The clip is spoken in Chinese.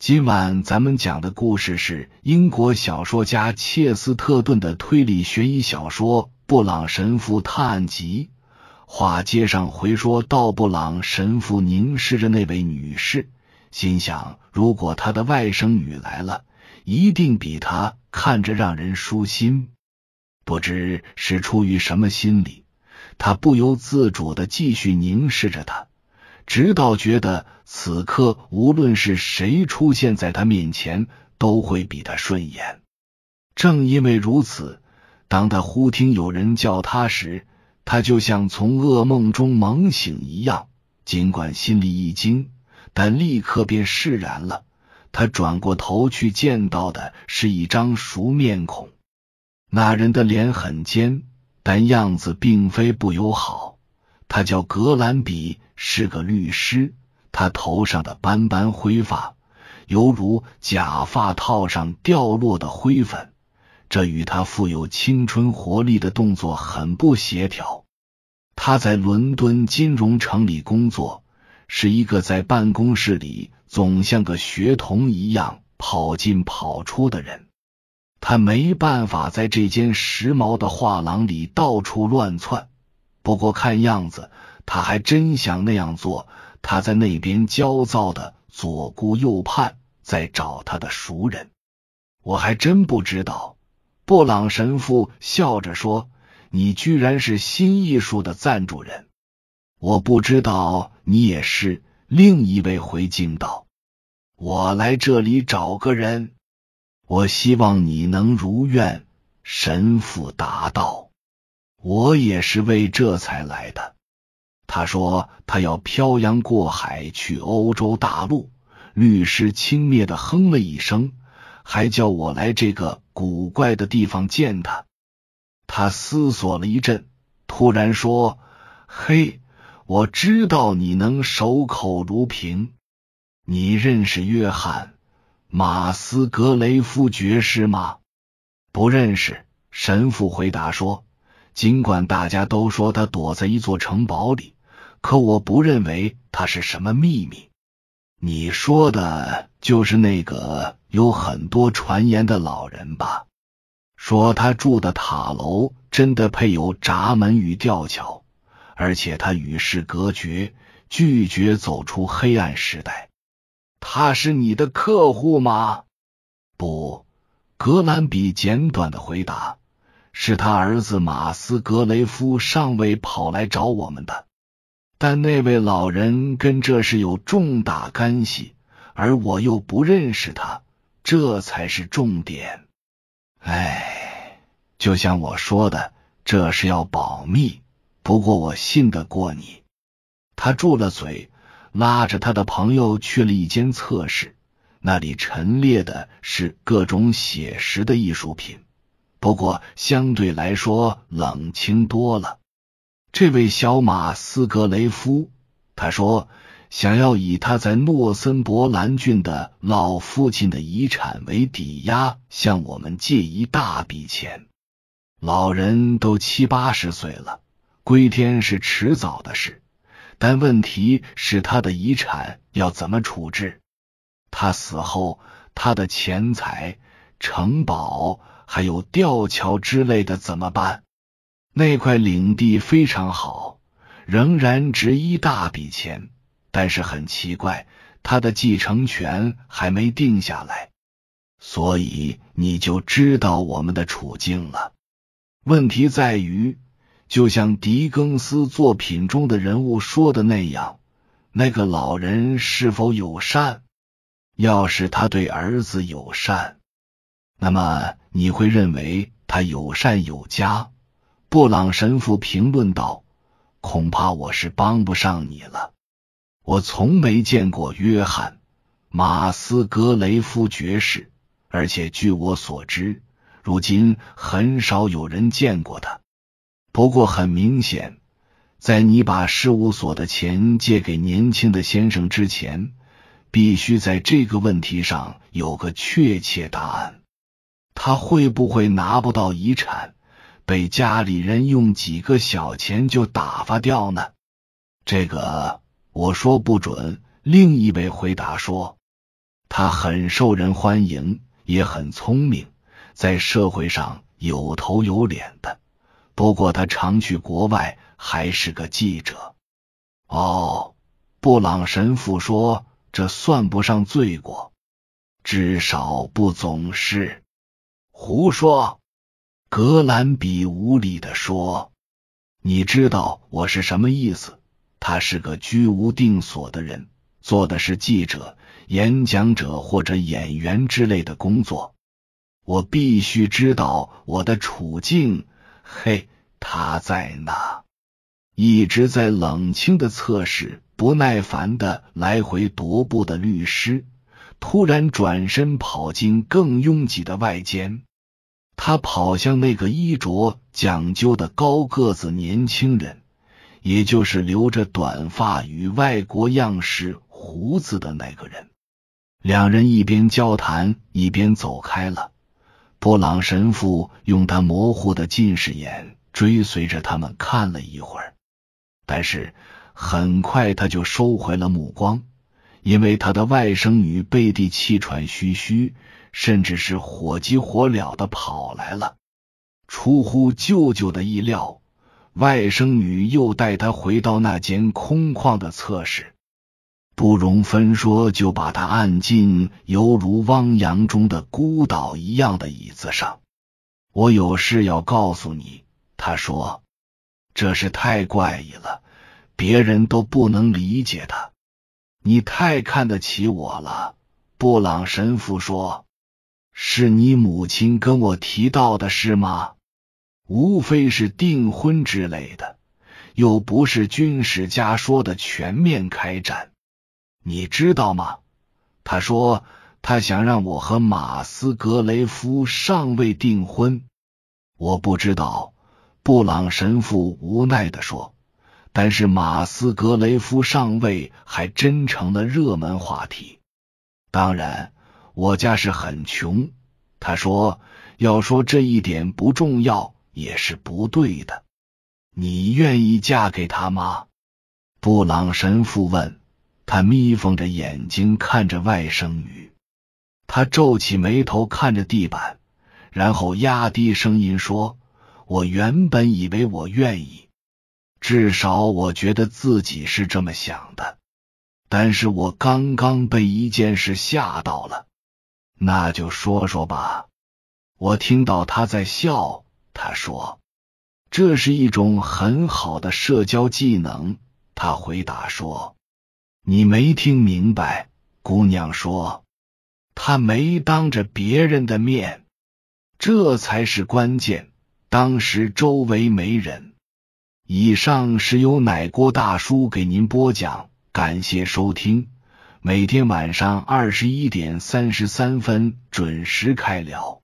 今晚咱们讲的故事是英国小说家切斯特顿的推理悬疑小说《布朗神父探案集》。话接上回说，道布朗神父凝视着那位女士，心想：如果他的外甥女来了，一定比他看着让人舒心。不知是出于什么心理，他不由自主的继续凝视着她。直到觉得此刻无论是谁出现在他面前，都会比他顺眼。正因为如此，当他忽听有人叫他时，他就像从噩梦中猛醒一样。尽管心里一惊，但立刻便释然了。他转过头去，见到的是一张熟面孔。那人的脸很尖，但样子并非不友好。他叫格兰比，是个律师。他头上的斑斑灰发，犹如假发套上掉落的灰粉，这与他富有青春活力的动作很不协调。他在伦敦金融城里工作，是一个在办公室里总像个学童一样跑进跑出的人。他没办法在这间时髦的画廊里到处乱窜。不过看样子，他还真想那样做。他在那边焦躁的左顾右盼，在找他的熟人。我还真不知道。布朗神父笑着说：“你居然是新艺术的赞助人。”我不知道你也是。另一位回敬道：“我来这里找个人，我希望你能如愿。”神父答道。我也是为这才来的。他说他要漂洋过海去欧洲大陆。律师轻蔑的哼了一声，还叫我来这个古怪的地方见他。他思索了一阵，突然说：“嘿，我知道你能守口如瓶。你认识约翰·马斯格雷夫爵士吗？”不认识。神父回答说。尽管大家都说他躲在一座城堡里，可我不认为他是什么秘密。你说的就是那个有很多传言的老人吧？说他住的塔楼真的配有闸门与吊桥，而且他与世隔绝，拒绝走出黑暗时代。他是你的客户吗？不，格兰比简短的回答。是他儿子马斯格雷夫尚未跑来找我们的，但那位老人跟这事有重大干系，而我又不认识他，这才是重点。哎，就像我说的，这是要保密。不过我信得过你。他住了嘴，拉着他的朋友去了一间测试，那里陈列的是各种写实的艺术品。不过相对来说冷清多了。这位小马斯格雷夫，他说想要以他在诺森伯兰郡的老父亲的遗产为抵押，向我们借一大笔钱。老人都七八十岁了，归天是迟早的事。但问题是他的遗产要怎么处置？他死后，他的钱财、城堡。还有吊桥之类的怎么办？那块领地非常好，仍然值一大笔钱，但是很奇怪，他的继承权还没定下来，所以你就知道我们的处境了。问题在于，就像狄更斯作品中的人物说的那样，那个老人是否友善？要是他对儿子友善。那么你会认为他有善有加？布朗神父评论道：“恐怕我是帮不上你了。我从没见过约翰·马斯格雷夫爵士，而且据我所知，如今很少有人见过他。不过很明显，在你把事务所的钱借给年轻的先生之前，必须在这个问题上有个确切答案。”他会不会拿不到遗产，被家里人用几个小钱就打发掉呢？这个我说不准。另一位回答说：“他很受人欢迎，也很聪明，在社会上有头有脸的。不过他常去国外，还是个记者。哦，布朗神父说，这算不上罪过，至少不总是胡说。格兰比无礼的说：“你知道我是什么意思？他是个居无定所的人，做的是记者、演讲者或者演员之类的工作。我必须知道我的处境。”嘿，他在哪？一直在冷清的测试，不耐烦的来回踱步的律师，突然转身跑进更拥挤的外间。他跑向那个衣着讲究的高个子年轻人，也就是留着短发与外国样式胡子的那个人。两人一边交谈一边走开了。布朗神父用他模糊的近视眼追随着他们看了一会儿，但是很快他就收回了目光，因为他的外甥女贝蒂气喘吁吁，甚至是火急火燎的跑来了。出乎舅舅的意料，外甥女又带他回到那间空旷的测试。不容分说，就把他按进犹如汪洋中的孤岛一样的椅子上。我有事要告诉你，他说：“这是太怪异了，别人都不能理解他。你太看得起我了。”布朗神父说：“是你母亲跟我提到的事吗？无非是订婚之类的，又不是军事家说的全面开战。”你知道吗？他说他想让我和马斯格雷夫上尉订婚。我不知道，布朗神父无奈的说。但是马斯格雷夫上尉还真成了热门话题。当然，我家是很穷。他说，要说这一点不重要也是不对的。你愿意嫁给他吗？布朗神父问。他眯缝着眼睛看着外甥女，他皱起眉头看着地板，然后压低声音说：“我原本以为我愿意，至少我觉得自己是这么想的。但是我刚刚被一件事吓到了，那就说说吧。”我听到他在笑，他说：“这是一种很好的社交技能。”他回答说。你没听明白，姑娘说，她没当着别人的面，这才是关键。当时周围没人。以上是由奶锅大叔给您播讲，感谢收听。每天晚上二十一点三十三分准时开聊。